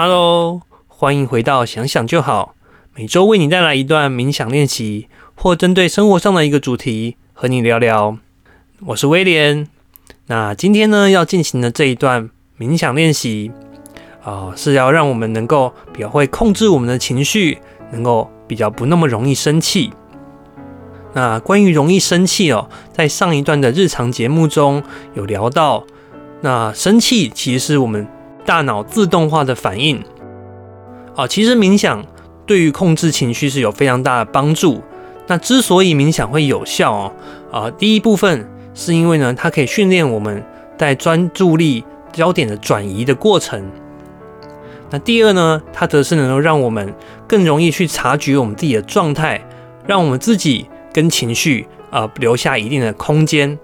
Hello，欢迎回到想想就好。每周为你带来一段冥想练习，或针对生活上的一个主题和你聊聊。我是威廉。那今天呢，要进行的这一段冥想练习啊，是要让我们能够比较会控制我们的情绪，能够比较不那么容易生气。那关于容易生气哦，在上一段的日常节目中有聊到，那生气其实是我们大脑自动化的反应啊。其实冥想对于控制情绪是有非常大的帮助。那之所以冥想会有效哦，啊，第一部分是因为呢，它可以训练我们在专注力焦点的转移的过程。那第二呢，它则是能够让我们更容易去察觉我们自己的状态，让我们自己。跟情绪啊留下一定的空间。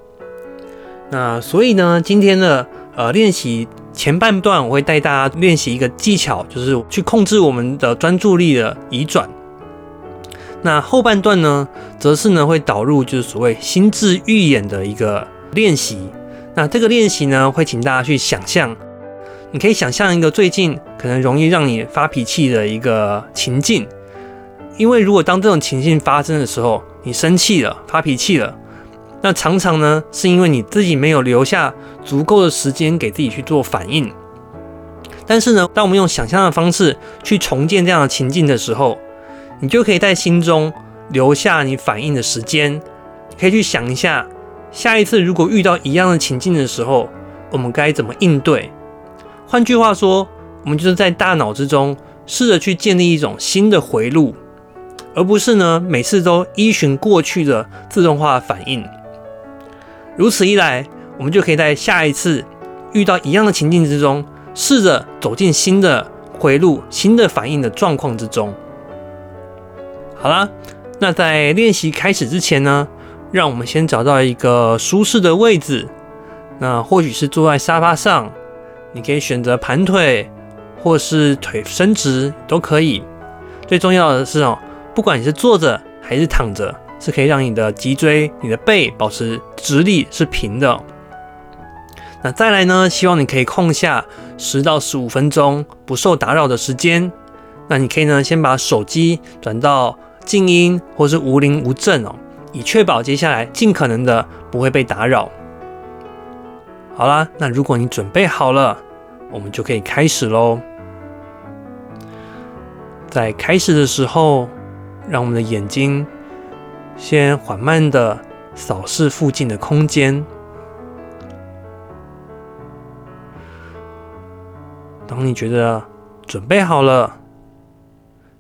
那所以呢，今天的呃练习前半段，我会带大家练习一个技巧，就是去控制我们的专注力的移转。那后半段呢，则是呢会导入就是所谓心智预演的一个练习。那这个练习呢，会请大家去想象，你可以想象一个最近可能容易让你发脾气的一个情境。因为如果当这种情境发生的时候，你生气了，发脾气了，那常常呢是因为你自己没有留下足够的时间给自己去做反应。但是呢，当我们用想象的方式去重建这样的情境的时候，你就可以在心中留下你反应的时间，可以去想一下，下一次如果遇到一样的情境的时候，我们该怎么应对。换句话说，我们就是在大脑之中试着去建立一种新的回路。而不是呢，每次都依循过去的自动化反应。如此一来，我们就可以在下一次遇到一样的情境之中，试着走进新的回路、新的反应的状况之中。好啦，那在练习开始之前呢，让我们先找到一个舒适的位置。那或许是坐在沙发上，你可以选择盘腿，或是腿伸直都可以。最重要的是哦。不管你是坐着还是躺着，是可以让你的脊椎、你的背保持直立，是平的。那再来呢？希望你可以空下十到十五分钟不受打扰的时间。那你可以呢，先把手机转到静音或是无铃无震哦，以确保接下来尽可能的不会被打扰。好啦，那如果你准备好了，我们就可以开始喽。在开始的时候。让我们的眼睛先缓慢的扫视附近的空间。当你觉得准备好了，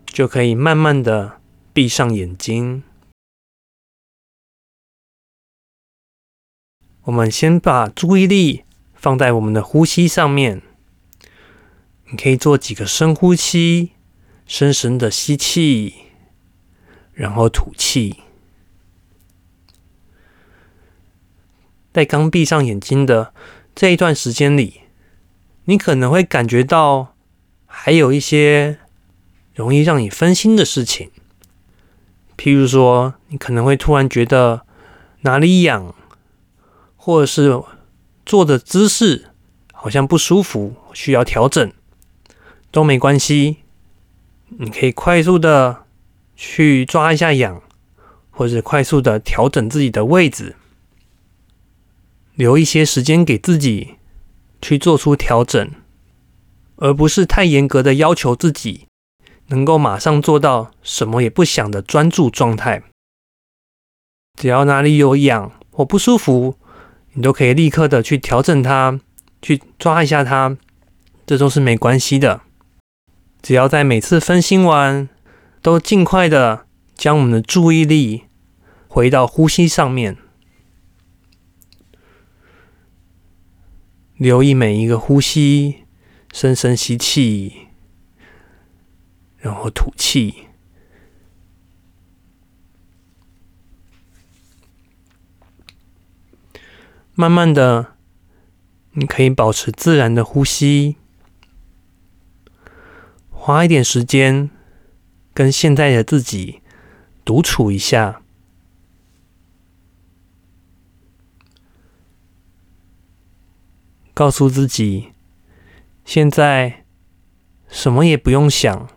就可以慢慢的闭上眼睛。我们先把注意力放在我们的呼吸上面。你可以做几个深呼吸，深深的吸气。然后吐气，在刚闭上眼睛的这一段时间里，你可能会感觉到还有一些容易让你分心的事情，譬如说，你可能会突然觉得哪里痒，或者是坐的姿势好像不舒服，需要调整，都没关系，你可以快速的。去抓一下痒，或者快速的调整自己的位置，留一些时间给自己去做出调整，而不是太严格的要求自己能够马上做到什么也不想的专注状态。只要哪里有痒或不舒服，你都可以立刻的去调整它，去抓一下它，这都是没关系的。只要在每次分心完。都尽快的将我们的注意力回到呼吸上面，留意每一个呼吸，深深吸气，然后吐气，慢慢的，你可以保持自然的呼吸，花一点时间。跟现在的自己独处一下，告诉自己，现在什么也不用想，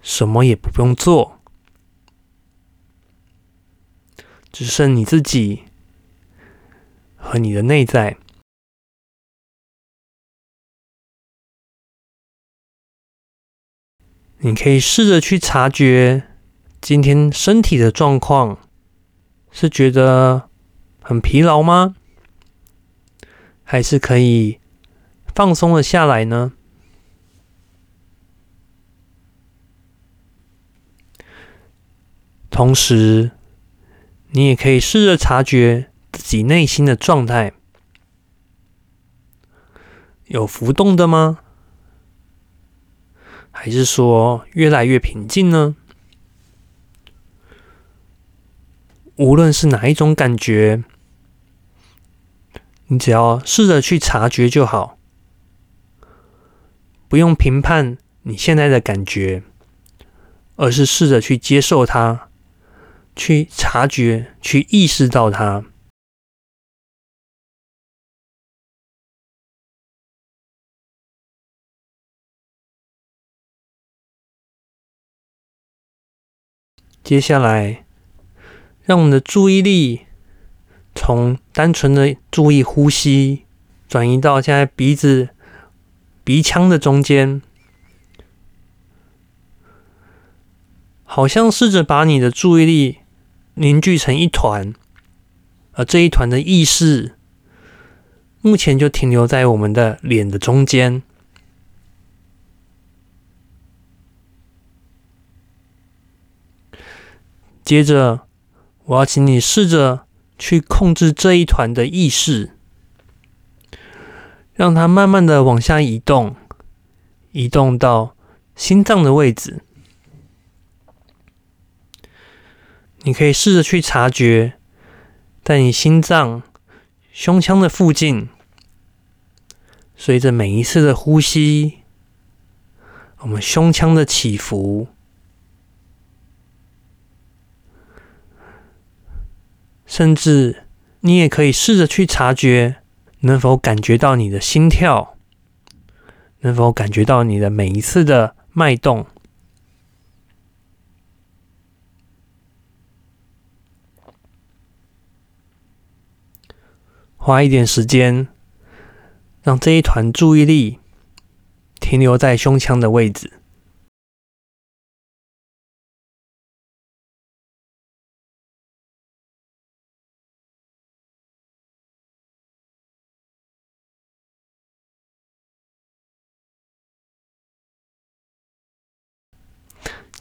什么也不用做，只剩你自己和你的内在。你可以试着去察觉今天身体的状况，是觉得很疲劳吗？还是可以放松了下来呢？同时，你也可以试着察觉自己内心的状态，有浮动的吗？还是说越来越平静呢？无论是哪一种感觉，你只要试着去察觉就好，不用评判你现在的感觉，而是试着去接受它，去察觉，去意识到它。接下来，让我们的注意力从单纯的注意呼吸，转移到现在鼻子、鼻腔的中间，好像试着把你的注意力凝聚成一团，而这一团的意识，目前就停留在我们的脸的中间。接着，我要请你试着去控制这一团的意识，让它慢慢的往下移动，移动到心脏的位置。你可以试着去察觉，在你心脏、胸腔的附近，随着每一次的呼吸，我们胸腔的起伏。甚至，你也可以试着去察觉，能否感觉到你的心跳，能否感觉到你的每一次的脉动。花一点时间，让这一团注意力停留在胸腔的位置。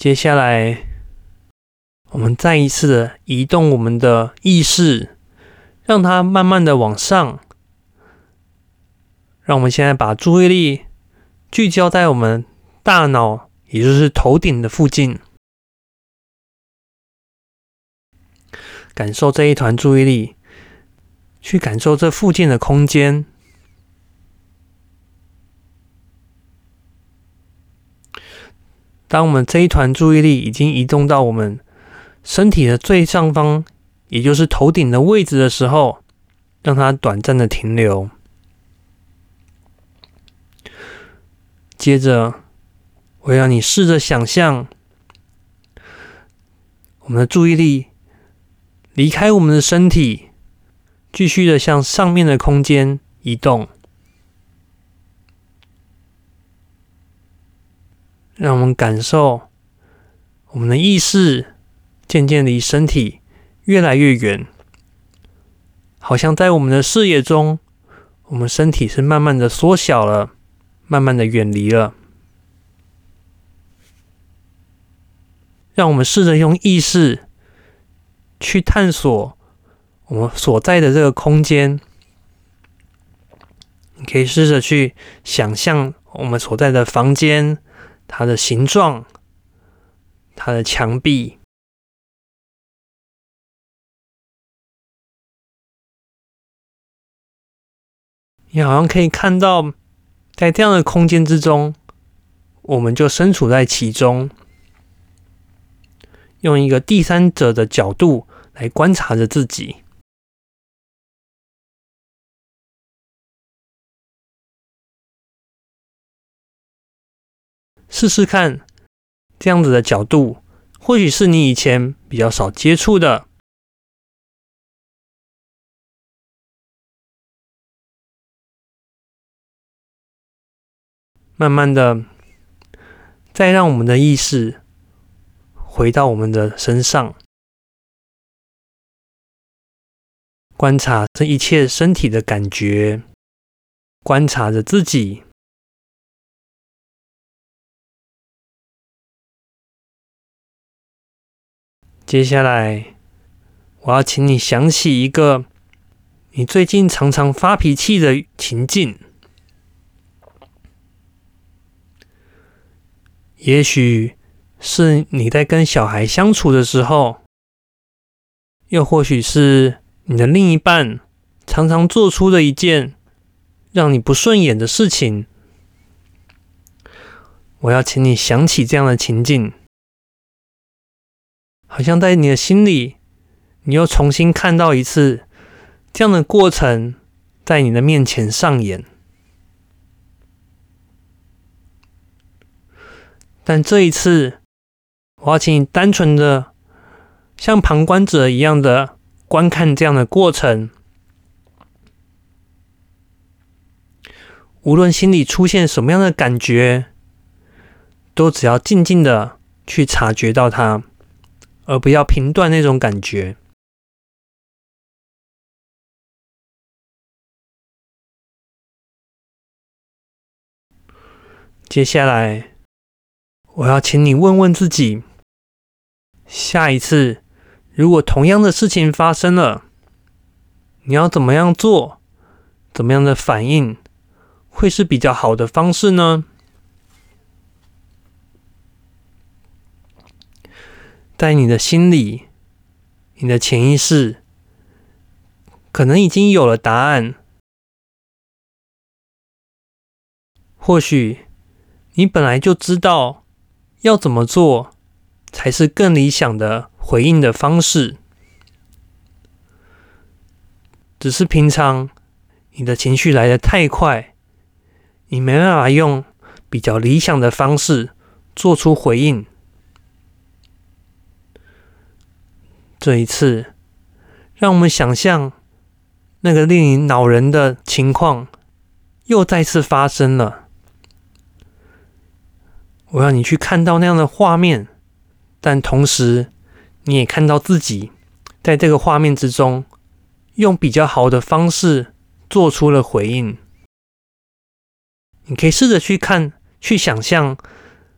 接下来，我们再一次的移动我们的意识，让它慢慢的往上。让我们现在把注意力聚焦在我们大脑，也就是头顶的附近，感受这一团注意力，去感受这附近的空间。当我们这一团注意力已经移动到我们身体的最上方，也就是头顶的位置的时候，让它短暂的停留。接着，我要你试着想象，我们的注意力离开我们的身体，继续的向上面的空间移动。让我们感受我们的意识渐渐离身体越来越远，好像在我们的视野中，我们身体是慢慢的缩小了，慢慢的远离了。让我们试着用意识去探索我们所在的这个空间。你可以试着去想象我们所在的房间。它的形状，它的墙壁，你好像可以看到，在这样的空间之中，我们就身处在其中，用一个第三者的角度来观察着自己。试试看这样子的角度，或许是你以前比较少接触的。慢慢的，再让我们的意识回到我们的身上，观察这一切身体的感觉，观察着自己。接下来，我要请你想起一个你最近常常发脾气的情境。也许是你在跟小孩相处的时候，又或许是你的另一半常常做出的一件让你不顺眼的事情。我要请你想起这样的情境，好像在你的心里，你又重新看到一次这样的过程在你的面前上演。但这一次，我要请你单纯的像旁观者一样的观看这样的过程。无论心里出现什么样的感觉，都只要静静的去察觉到它，而不要评断那种感觉。接下来。我要请你问问自己：下一次如果同样的事情发生了，你要怎么样做？怎么样的反应会是比较好的方式呢？在你的心里，你的潜意识可能已经有了答案。或许你本来就知道。要怎么做才是更理想的回应的方式？只是平常你的情绪来的太快，你没办法用比较理想的方式做出回应。这一次，让我们想象那个令你恼人的情况又再次发生了。我要你去看到那样的画面，但同时你也看到自己在这个画面之中，用比较好的方式做出了回应。你可以试着去看、去想象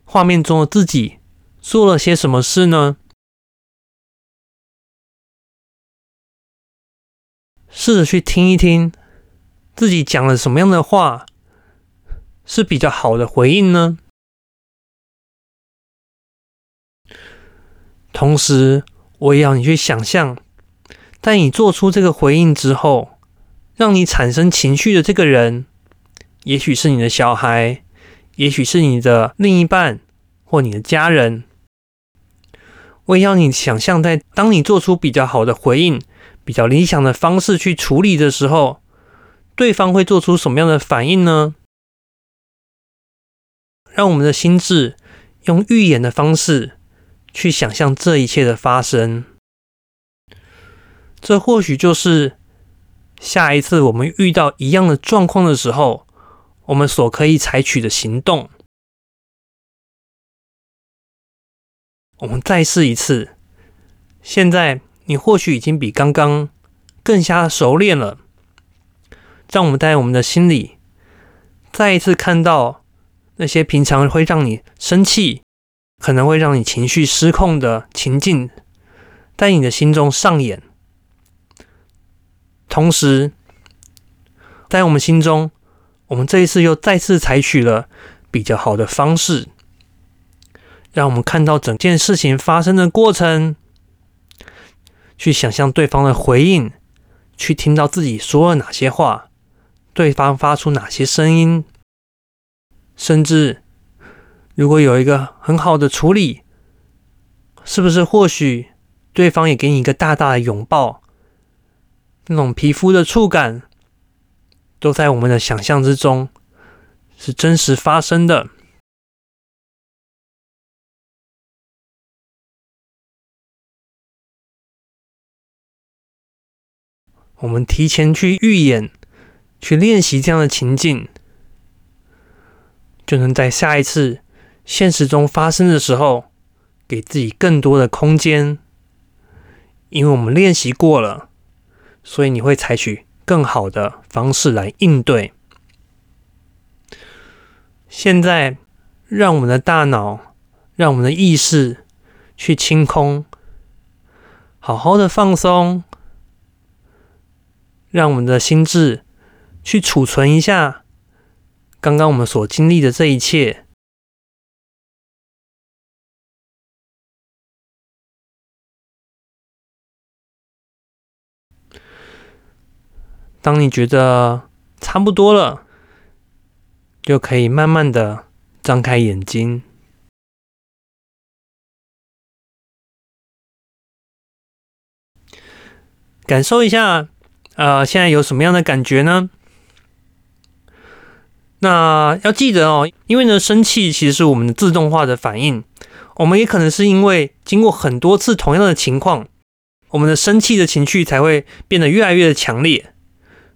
画面中的自己做了些什么事呢？试着去听一听自己讲了什么样的话是比较好的回应呢？同时，我也要你去想象，在你做出这个回应之后，让你产生情绪的这个人，也许是你的小孩，也许是你的另一半或你的家人。我也要你想象，在当你做出比较好的回应、比较理想的方式去处理的时候，对方会做出什么样的反应呢？让我们的心智用预演的方式。去想象这一切的发生，这或许就是下一次我们遇到一样的状况的时候，我们所可以采取的行动。我们再试一次。现在你或许已经比刚刚更加熟练了。让我们在我们的心里再一次看到那些平常会让你生气。可能会让你情绪失控的情境在你的心中上演，同时，在我们心中，我们这一次又再次采取了比较好的方式，让我们看到整件事情发生的过程，去想象对方的回应，去听到自己说了哪些话，对方发出哪些声音，甚至。如果有一个很好的处理，是不是或许对方也给你一个大大的拥抱？那种皮肤的触感，都在我们的想象之中，是真实发生的。我们提前去预演、去练习这样的情境，就能在下一次现实中发生的时候，给自己更多的空间。因为我们练习过了，所以你会采取更好的方式来应对。现在，让我们的大脑，让我们的意识去清空，好好的放松，让我们的心智去储存一下刚刚我们所经历的这一切。当你觉得差不多了。就可以慢慢的张开眼睛，感受一下，呃，现在有什么样的感觉呢？那要记得哦，因为呢，生气其实是我们的自动化的反应，我们也可能是因为经过很多次同样的情况，我们的生气的情绪才会变得越来越的强烈。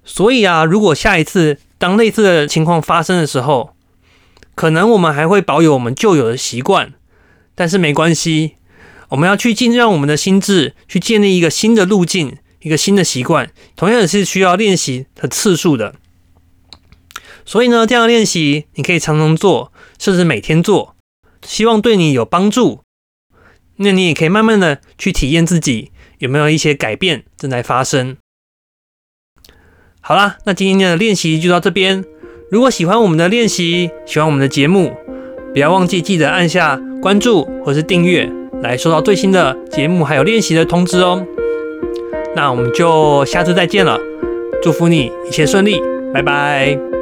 所以啊，如果下一次，当类似的情况发生的时候，可能我们还会保有我们旧有的习惯，但是没关系，我们要去尽让我们的心智去建立一个新的路径，一个新的习惯，同样也是需要练习的次数的。所以呢，这样练习你可以常常做，甚至每天做，希望对你有帮助。那你也可以慢慢的去体验自己有没有一些改变正在发生。好啦，那今天的练习就到这边。如果喜欢我们的练习，喜欢我们的节目，不要忘记记得按下关注或是订阅，来收到最新的节目还有练习的通知哦。那我们就下次再见了，祝福你一切顺利，拜拜。